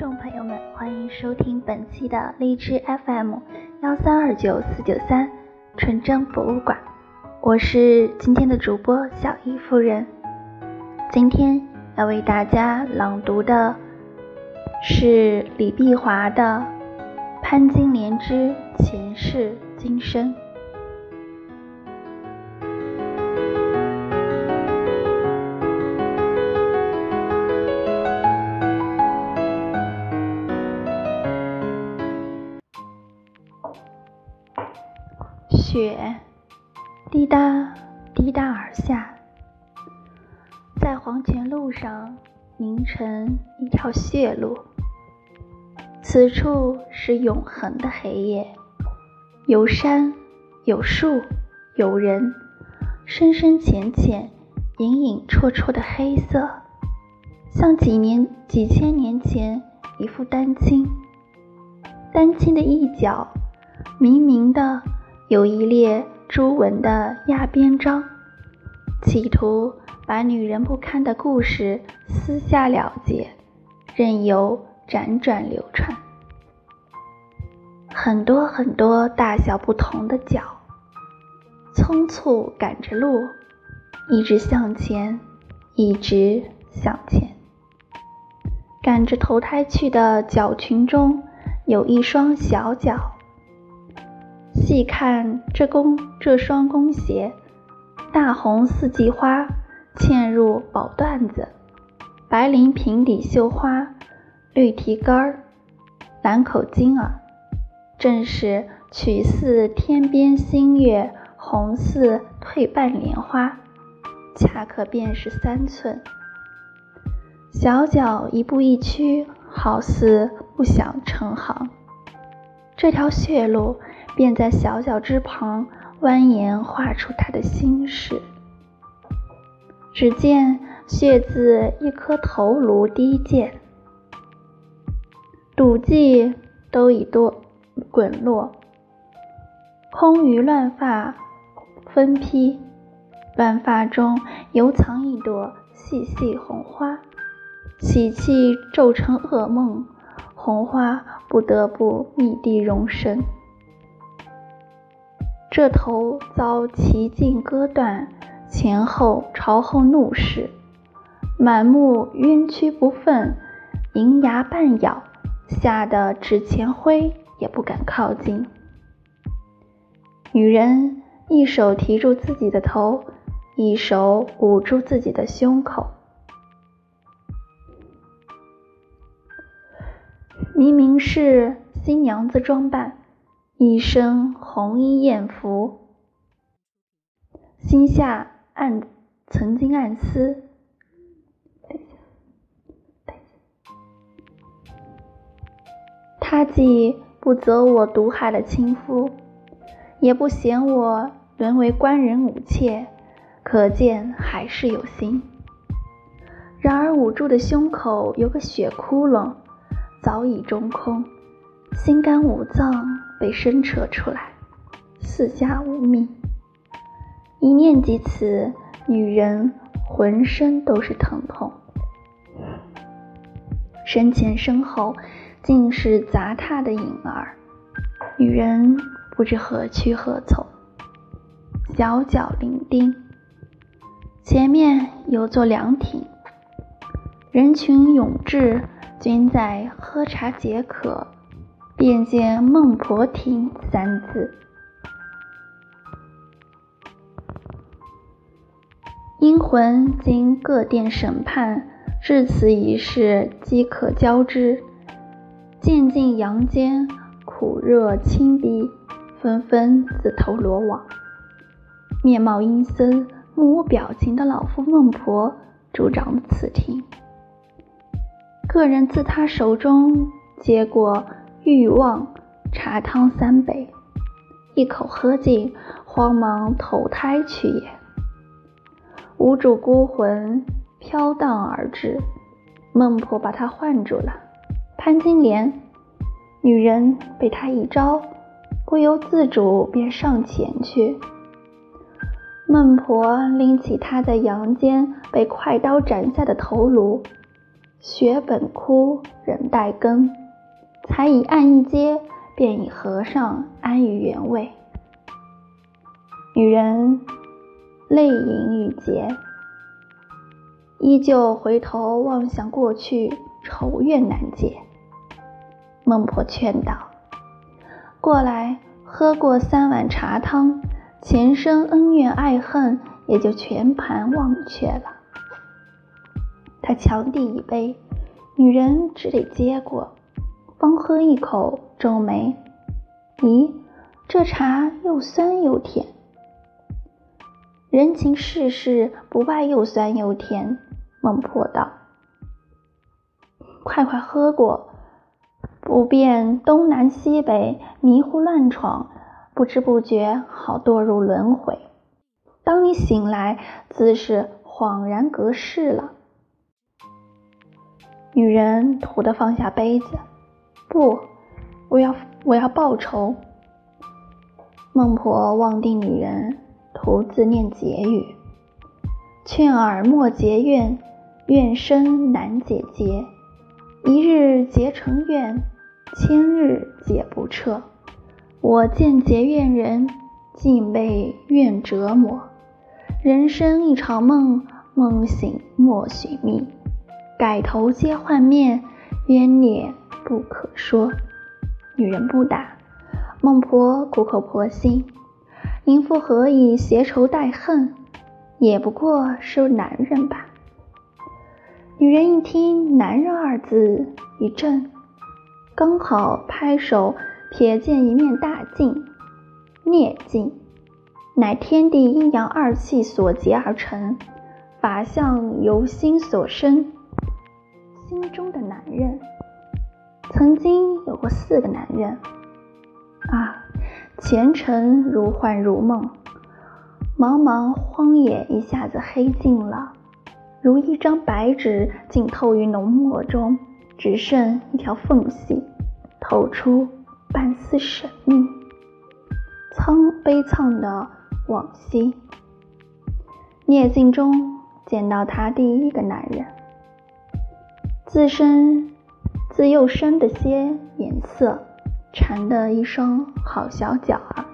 众朋友们，欢迎收听本期的荔枝 FM 幺三二九四九三纯真博物馆，我是今天的主播小伊夫人。今天要为大家朗读的是李碧华的《潘金莲之前世今生》。雪滴答滴答而下，在黄泉路上凝成一条血路。此处是永恒的黑夜，有山有树有人，深深浅浅、隐隐绰绰的黑色，像几年几千年前一副丹青。丹青的一角，明明的。有一列朱文的压边章，企图把女人不堪的故事私下了结，任由辗转流传。很多很多大小不同的脚，匆促赶着路，一直向前，一直向前。赶着投胎去的脚群中，有一双小脚。细看这弓，这双弓鞋，大红四季花嵌入宝缎子，白绫平底绣花，绿提杆儿，蓝口巾儿，正是曲似天边新月，红似褪半莲花，恰可便是三寸。小脚一步一趋，好似不想成行。这条血路。便在小脚之旁蜿蜒画出他的心事。只见血渍一颗头颅滴溅，赌迹都已多滚落，空余乱发分披，乱发中犹藏一朵细细红花，喜气骤成噩梦，红花不得不密地容身。这头遭齐劲割断，前后朝后怒视，满目冤屈不忿，银牙半咬，吓得纸钱灰也不敢靠近。女人一手提住自己的头，一手捂住自己的胸口，明明是新娘子装扮。一身红衣艳服，心下暗曾经暗思：他既不责我毒害了亲夫，也不嫌我沦为官人武妾，可见还是有心。然而捂住的胸口有个血窟窿，早已中空，心肝五脏。被伸扯出来，四下无觅。一念及此，女人浑身都是疼痛，身前身后尽是杂沓的影儿。女人不知何去何从，小脚伶仃。前面有座凉亭，人群涌至，均在喝茶解渴。便见“孟婆亭”三字，阴魂经各殿审判，至此一事即可交织。渐进阳间，苦热侵逼，纷纷自投罗网。面貌阴森、目无表情的老妇孟婆主掌此庭，个人自他手中接过。欲望茶汤三杯，一口喝尽，慌忙投胎去也。无主孤魂飘荡而至，孟婆把他唤住了。潘金莲，女人被他一招，不由自主便上前去。孟婆拎起他在阳间被快刀斩下的头颅，血本枯，人待耕。才以岸一阶，便以和尚安于原位。女人泪盈欲结，依旧回头望向过去，愁怨难解。孟婆劝道：“过来喝过三碗茶汤，前生恩怨爱恨也就全盘忘却了。”他强递一杯，女人只得接过。方喝一口，皱眉：“咦，这茶又酸又甜。人情世事不外又酸又甜。”孟婆道：“快快喝过，不辨东南西北，迷糊乱闯，不知不觉好堕入轮回。当你醒来，自是恍然隔世了。”女人土地放下杯子。不，我要我要报仇。孟婆望定女人，徒自念结语：劝尔莫结怨，怨深难解结。一日结成怨，千日解不彻。我见结怨人，尽被怨折磨。人生一场梦，梦醒莫寻觅。改头皆换面，冤孽。不可说，女人不打。孟婆苦口婆心，淫妇何以携仇带恨？也不过是男人吧。女人一听“男人”二字，一震，刚好拍手，瞥见一面大镜，孽镜，乃天地阴阳二气所结而成，法相由心所生，心中的男人。曾经有过四个男人啊，前尘如幻如梦，茫茫荒野一下子黑尽了，如一张白纸浸透于浓墨中，只剩一条缝隙，透出半丝神秘。苍悲怆的往昔，聂镜中见到他第一个男人，自身。自幼生的些颜色，缠的一双好小脚儿，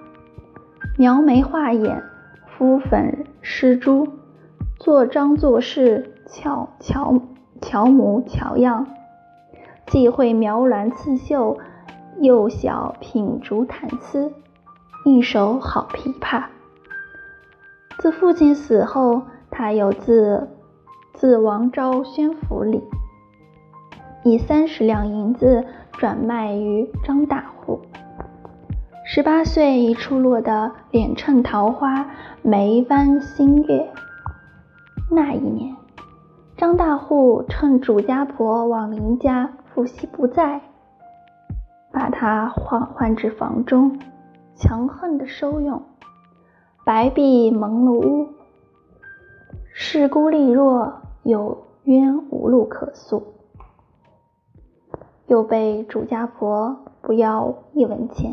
描眉画眼，敷粉施朱，做张做势，巧巧巧模巧样，既会描兰刺绣，又晓品竹弹丝，一手好琵琶。自父亲死后，他又自自王昭宣府里。以三十两银子转卖于张大户。十八岁已出落得脸衬桃花，眉弯新月。那一年，张大户趁主家婆往邻家复习不在，把他唤唤至房中，强横的收用。白壁蒙了屋，势孤力弱，有冤无路可诉。又被主家婆不要一文钱，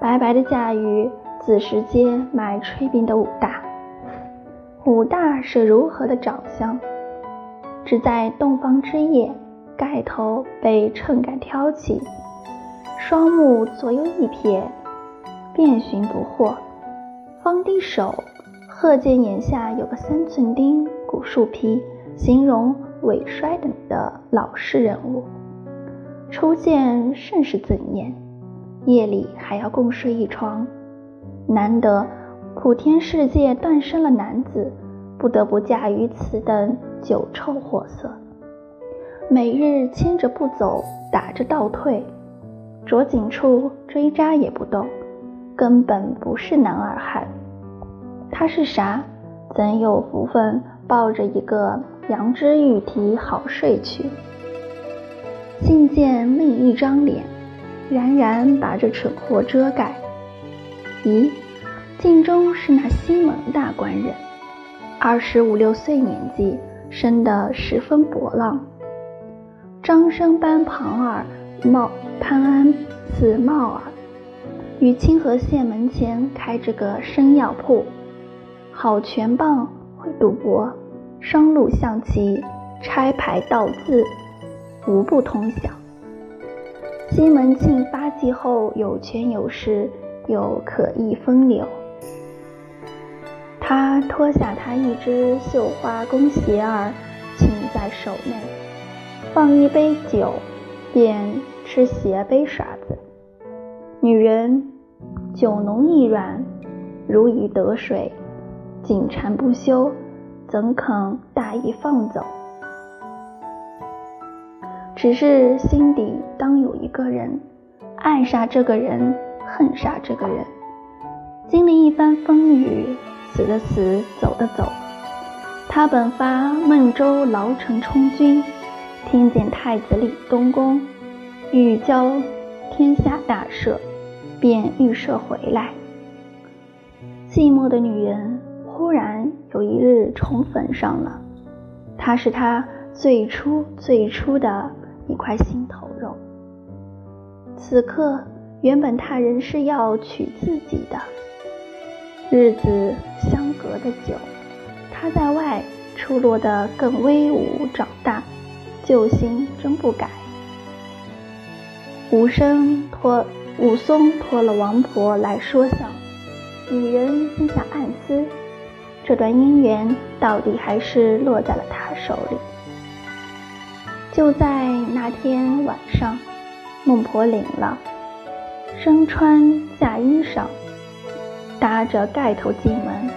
白白的嫁与子时街卖炊饼的武大。武大是如何的长相？只在洞房之夜，盖头被秤杆挑起，双目左右一瞥，遍寻不获。方低手，贺见眼下有个三寸丁、古树皮，形容萎衰等的老式人物。初见甚是怎念，夜里还要共睡一床，难得普天世界诞生了男子，不得不嫁于此等酒臭货色。每日牵着不走，打着倒退，着紧处追扎也不动，根本不是男儿汉。他是啥？怎有福分抱着一个羊脂玉蹄好睡去？竟见另一张脸，冉冉把这蠢货遮盖。咦，镜中是那西门大官人，二十五六岁年纪，生得十分博浪。张生般庞儿，貌潘安似茂儿，于清河县门前开着个生药铺，好拳棒，会赌博，商路象棋，拆牌道字。无不通晓。西门庆发迹后有权有势，又可意风流。他脱下他一只绣花弓鞋儿，擎在手内，放一杯酒，便吃鞋杯耍子。女人酒浓意软，如鱼得水，紧缠不休，怎肯大意放走？只是心底当有一个人，爱杀这个人，恨杀这个人。经历一番风雨，死的死，走的走。他本发孟州牢城充军，听见太子李东宫欲交天下大赦，便预设回来。寂寞的女人忽然有一日重逢上了，他是他最初最初的。一块心头肉。此刻，原本他人是要娶自己的，日子相隔的久，他在外出落得更威武长大，旧心真不改。武生托武松托了王婆来说笑，女人心下暗思，这段姻缘到底还是落在了他手里。就在那天晚上，孟婆领了，身穿嫁衣裳，搭着盖头进门。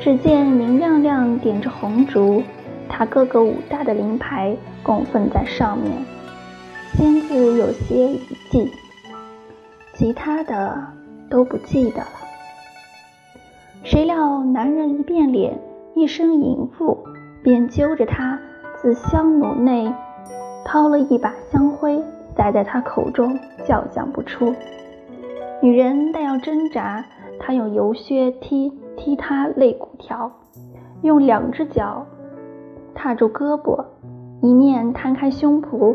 只见明亮亮点着红烛，他哥哥武大的灵牌供奉在上面，先自有些遗记，其他的都不记得了。谁料男人一变脸，一声淫妇，便揪着他自香炉内。掏了一把香灰，塞在他口中，叫讲不出。女人但要挣扎，他用油靴踢踢他肋骨条，用两只脚踏住胳膊，一面摊开胸脯，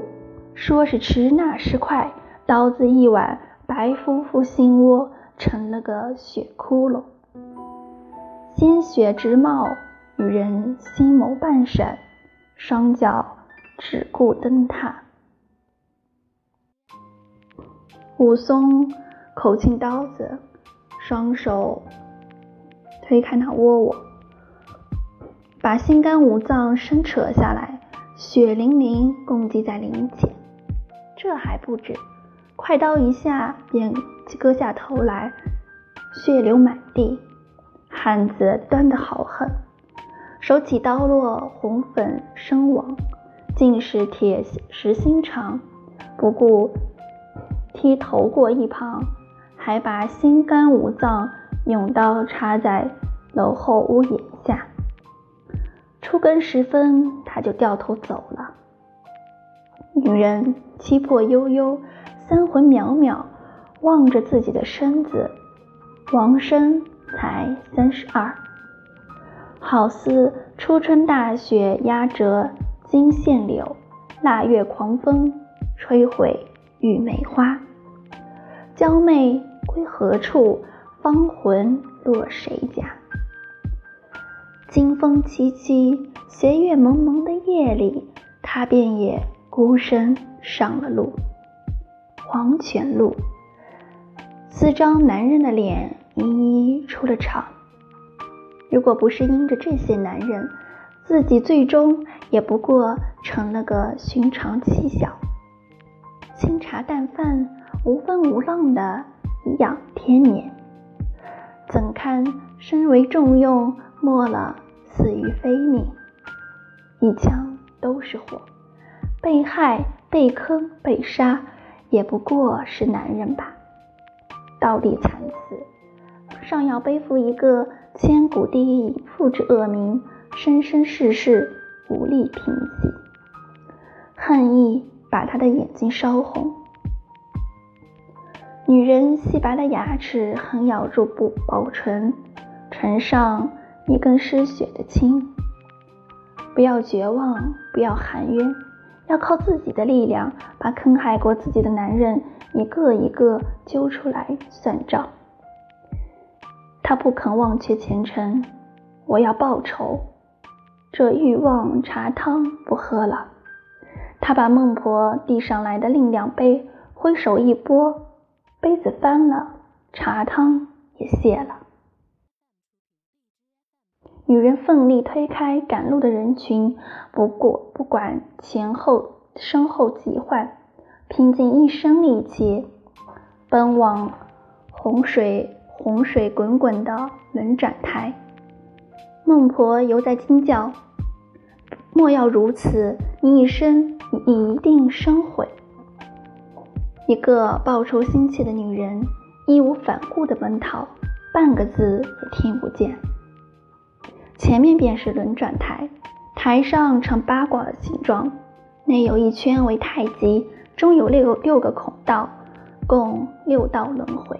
说是迟，那时快，刀子一挽，白夫妇心窝成了个血窟窿，鲜血直冒。女人心眸半闪，双脚。只顾灯塔，武松口径刀子，双手推开那窝窝，把心肝五脏生扯下来，血淋淋供给在灵前。这还不止，快刀一下便割下头来，血流满地，汉子端得好狠，手起刀落，红粉身亡。竟是铁石心肠，不顾踢头过一旁，还把心肝五脏用刀插在楼后屋檐下。初更时分，他就掉头走了。女人七魄悠悠，三魂渺渺，望着自己的身子，王生才三十二，好似初春大雪压着。金线柳，腊月狂风，吹毁玉梅花。娇妹归何处？芳魂落谁家？金风凄凄，斜月蒙蒙的夜里，他便也孤身上了路。黄泉路，四张男人的脸一一出了场。如果不是因着这些男人，自己最终也不过成了个寻常妻小，清茶淡饭，无风无浪的颐养天年。怎堪身为重用，没了死于非命？一腔都是火，被害、被坑、被杀，也不过是男人吧？道地惨死，尚要背负一个千古第一淫妇之恶名。生生世世无力平息，恨意把他的眼睛烧红。女人细白的牙齿狠咬住薄薄唇，唇上一根失血的青。不要绝望，不要含冤，要靠自己的力量，把坑害过自己的男人一个一个揪出来算账。他不肯忘却前程，我要报仇。这欲望茶汤不喝了，他把孟婆递上来的另两杯挥手一拨，杯子翻了，茶汤也泄了。女人奋力推开赶路的人群，不过不管前后身后疾患，拼尽一生力气，奔往洪水洪水滚滚的轮转台。孟婆犹在惊叫：“莫要如此！你一生，你一定生悔。”一个报仇心切的女人义无反顾地奔逃，半个字也听不见。前面便是轮转台，台上呈八卦的形状，内有一圈为太极，中有六六个孔道，共六道轮回。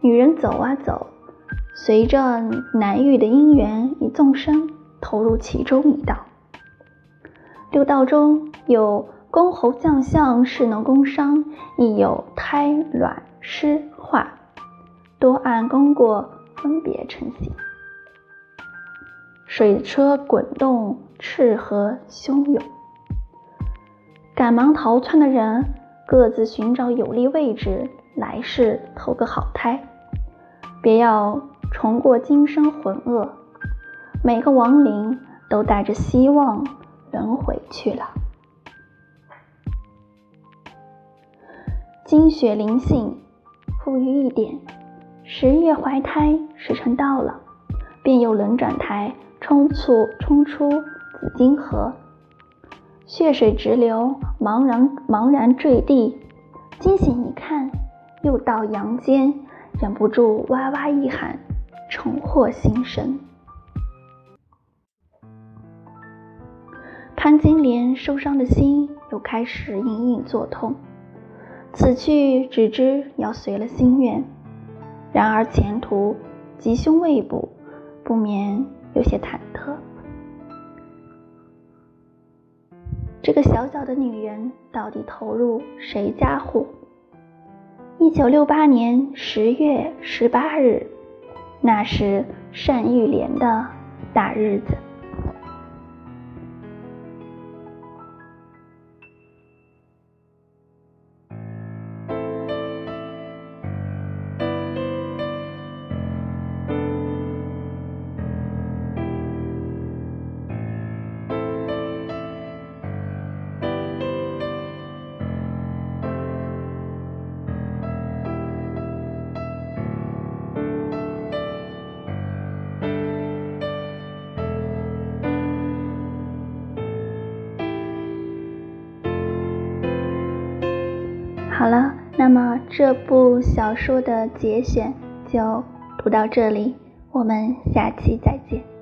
女人走啊走，随着难遇的因缘与众生投入其中一道。六道中有公侯将相士农工商，亦有胎卵湿化，多按功过分别成形。水车滚动，赤河汹涌。赶忙逃窜的人各自寻找有利位置，来世投个好胎，别要重过今生浑噩。每个亡灵都带着希望轮回去了。精血灵性，富裕一点。十月怀胎时辰到了，便有轮转台。冲促冲出紫金河，血水直流，茫然茫然坠地。惊醒一看，又到阳间，忍不住哇哇一喊，重获新生。潘金莲受伤的心又开始隐隐作痛，此去只知要随了心愿，然而前途吉凶未卜，不免。有些忐忑。这个小小的女人到底投入谁家户？一九六八年十月十八日，那是单玉莲的大日子。那么这部小说的节选就读到这里，我们下期再见。